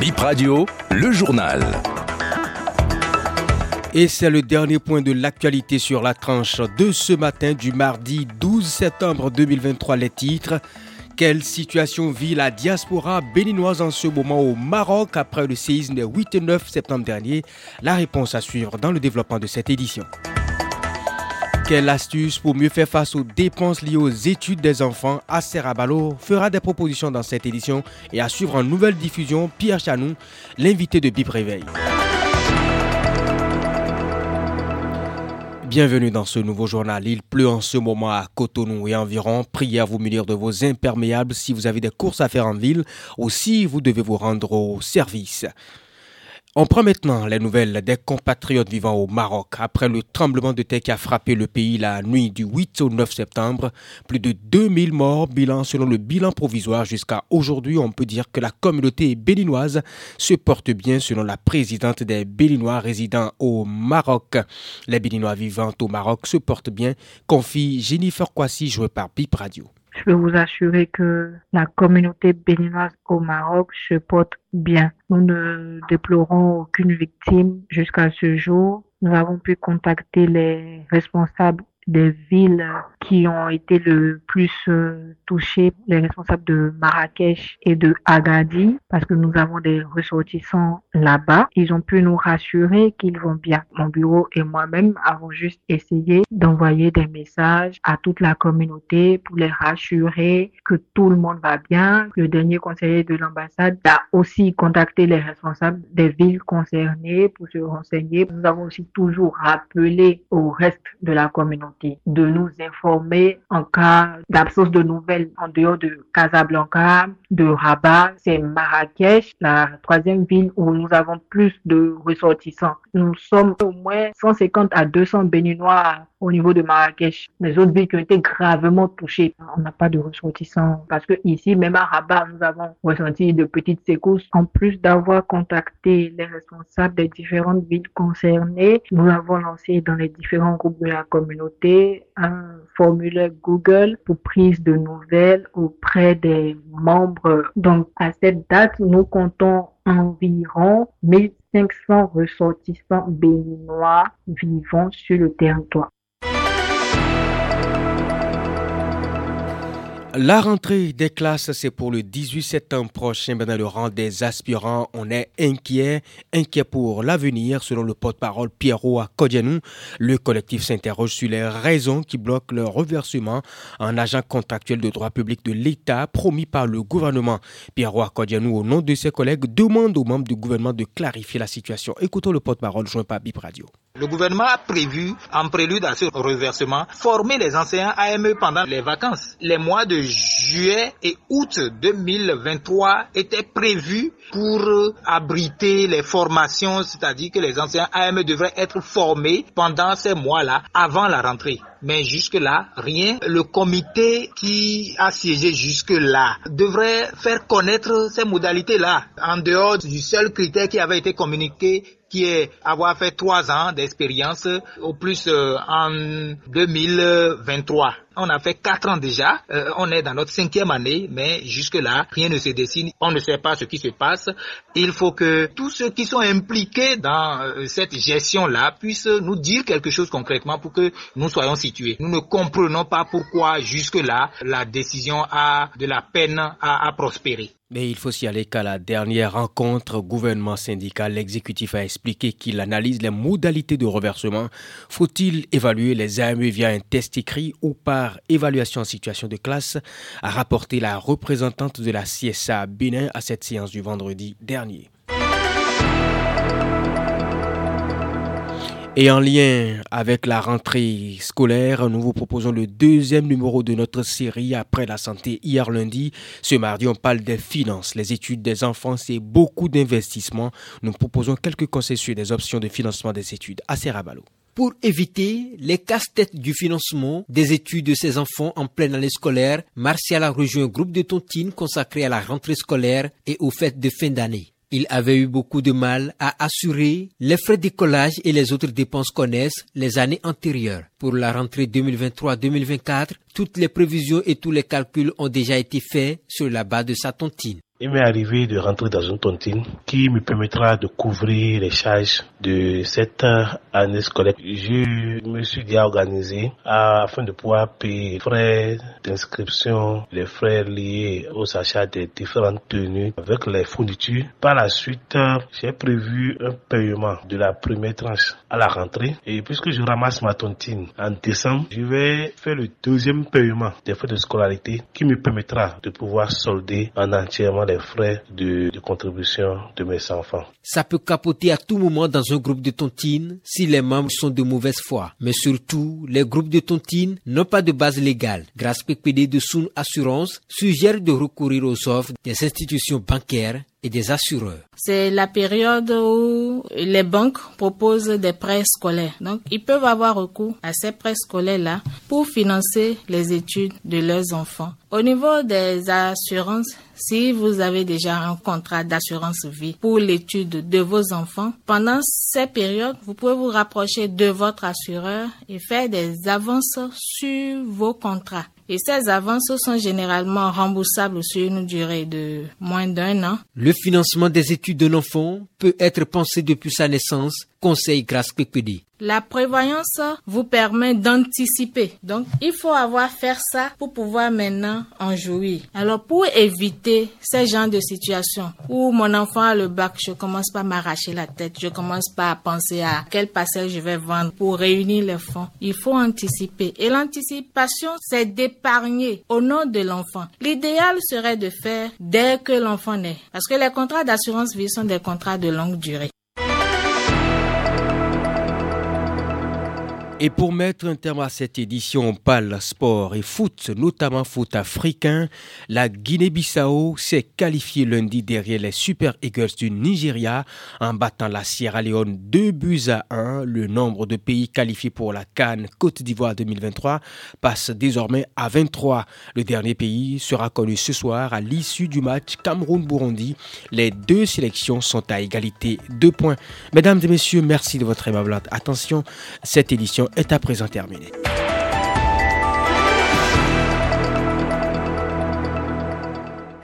Bip Radio, le journal. Et c'est le dernier point de l'actualité sur la tranche de ce matin du mardi 12 septembre 2023. Les titres. Quelle situation vit la diaspora béninoise en ce moment au Maroc après le séisme des 8 et 9 septembre dernier? La réponse à suivre dans le développement de cette édition. Quelle astuce pour mieux faire face aux dépenses liées aux études des enfants? À Serrabalo fera des propositions dans cette édition et à suivre en nouvelle diffusion Pierre Chanou, l'invité de Bip Réveil. Bienvenue dans ce nouveau journal. Il pleut en ce moment à Cotonou et environ. Priez à vous munir de vos imperméables si vous avez des courses à faire en ville ou si vous devez vous rendre au service. On prend maintenant les nouvelles des compatriotes vivant au Maroc. Après le tremblement de terre qui a frappé le pays la nuit du 8 au 9 septembre, plus de 2000 morts, bilan selon le bilan provisoire. Jusqu'à aujourd'hui, on peut dire que la communauté béninoise se porte bien selon la présidente des Béninois résidant au Maroc. Les Béninois vivant au Maroc se portent bien, confie Jennifer Kwasi, jouée par Bip Radio. Je peux vous assurer que la communauté béninoise au Maroc se porte bien. Nous ne déplorons aucune victime jusqu'à ce jour. Nous avons pu contacter les responsables des villes qui ont été le plus euh, touchées, les responsables de Marrakech et de Agadir, parce que nous avons des ressortissants là-bas. Ils ont pu nous rassurer qu'ils vont bien. Mon bureau et moi-même avons juste essayé d'envoyer des messages à toute la communauté pour les rassurer que tout le monde va bien. Le dernier conseiller de l'ambassade a aussi contacté les responsables des villes concernées pour se renseigner. Nous avons aussi toujours rappelé au reste de la communauté de nous informer en cas d'absence de nouvelles en dehors de Casablanca, de Rabat, c'est Marrakech, la troisième ville où nous avons plus de ressortissants. Nous sommes au moins 150 à 200 Béninois au niveau de Marrakech. Les autres villes qui ont été gravement touchées, on n'a pas de ressortissants parce que ici, même à Rabat, nous avons ressenti de petites secousses. En plus d'avoir contacté les responsables des différentes villes concernées, nous avons lancé dans les différents groupes de la communauté un formulaire Google pour prise de nouvelles auprès des membres. Donc, à cette date, nous comptons environ 1500 ressortissants béninois vivant sur le territoire. La rentrée des classes, c'est pour le 18 septembre prochain. dans le rang des aspirants, on est inquiet, inquiet pour l'avenir, selon le porte-parole Pierrot à Kodianou. Le collectif s'interroge sur les raisons qui bloquent leur reversement en agent contractuel de droit public de l'État promis par le gouvernement. Pierrot à Kodianou, au nom de ses collègues, demande aux membres du gouvernement de clarifier la situation. Écoutons le porte-parole joint par Bip Radio. Le gouvernement a prévu, en prélude à ce reversement, former les enseignants AME pendant les vacances. Les mois de juillet et août 2023 étaient prévus pour abriter les formations, c'est-à-dire que les enseignants AME devraient être formés pendant ces mois-là, avant la rentrée. Mais jusque-là, rien. Le comité qui a siégé jusque-là devrait faire connaître ces modalités-là, en dehors du seul critère qui avait été communiqué qui est avoir fait trois ans d'expérience au plus euh, en 2023. On a fait quatre ans déjà. Euh, on est dans notre cinquième année, mais jusque-là, rien ne se dessine. On ne sait pas ce qui se passe. Il faut que tous ceux qui sont impliqués dans euh, cette gestion-là puissent nous dire quelque chose concrètement pour que nous soyons situés. Nous ne comprenons pas pourquoi jusque-là, la décision a de la peine à, à prospérer. Mais il faut aller qu'à la dernière rencontre gouvernement syndical, l'exécutif a expliqué qu'il analyse les modalités de reversement. Faut-il évaluer les AME via un test écrit ou par évaluation en situation de classe? A rapporté la représentante de la CSA Bénin à cette séance du vendredi dernier. Et en lien avec la rentrée scolaire, nous vous proposons le deuxième numéro de notre série après la santé hier lundi. Ce mardi, on parle des finances, les études des enfants, c'est beaucoup d'investissements. Nous proposons quelques conseils sur des options de financement des études. À Serrabalo. Pour éviter les casse-têtes du financement des études de ses enfants en pleine année scolaire, Martial a rejoint un groupe de tontines consacré à la rentrée scolaire et aux fêtes de fin d'année. Il avait eu beaucoup de mal à assurer les frais d'écolage et les autres dépenses connaissent les années antérieures. Pour la rentrée 2023-2024, toutes les prévisions et tous les calculs ont déjà été faits sur la base de sa tontine. Il m'est arrivé de rentrer dans une tontine qui me permettra de couvrir les charges de cette année scolaire. Je me suis déjà organisé afin de pouvoir payer les frais d'inscription, les frais liés aux achats des différentes tenues avec les fournitures. Par la suite, j'ai prévu un paiement de la première tranche à la rentrée et puisque je ramasse ma tontine en décembre, je vais faire le deuxième paiement des frais de scolarité qui me permettra de pouvoir solder en entièrement les frais de, contribution de mes enfants. Ça peut capoter à tout moment dans un groupe de tontines si les membres sont de mauvaise foi. Mais surtout, les groupes de tontines n'ont pas de base légale. Grâce PPD de Soun Assurance suggère de recourir aux offres des institutions bancaires et des assureurs. C'est la période où les banques proposent des prêts scolaires. Donc, ils peuvent avoir recours à ces prêts scolaires-là pour financer les études de leurs enfants. Au niveau des assurances, si vous avez déjà un contrat d'assurance vie pour l'étude de vos enfants, pendant ces périodes, vous pouvez vous rapprocher de votre assureur et faire des avances sur vos contrats. Et ces avances sont généralement remboursables sur une durée de moins d'un an. Le financement des études d'un enfant peut être pensé depuis sa naissance, conseil grâce. La prévoyance vous permet d'anticiper. Donc, il faut avoir faire ça pour pouvoir maintenant en jouir. Alors, pour éviter ces genres de situations où mon enfant a le bac, je commence pas à m'arracher la tête, je commence pas à penser à quelle parcelle je vais vendre pour réunir les fonds. Il faut anticiper. Et l'anticipation, c'est d'épargner au nom de l'enfant. L'idéal serait de faire dès que l'enfant naît. Parce que les contrats d'assurance vie sont des contrats de longue durée. Et pour mettre un terme à cette édition, on parle sport et foot, notamment foot africain. La Guinée-Bissau s'est qualifiée lundi derrière les Super Eagles du Nigeria en battant la Sierra Leone 2 buts à 1. Le nombre de pays qualifiés pour la Cannes Côte d'Ivoire 2023 passe désormais à 23. Le dernier pays sera connu ce soir à l'issue du match Cameroun-Burundi. Les deux sélections sont à égalité de points. Mesdames et messieurs, merci de votre aimable attention. Cette édition est à présent terminée.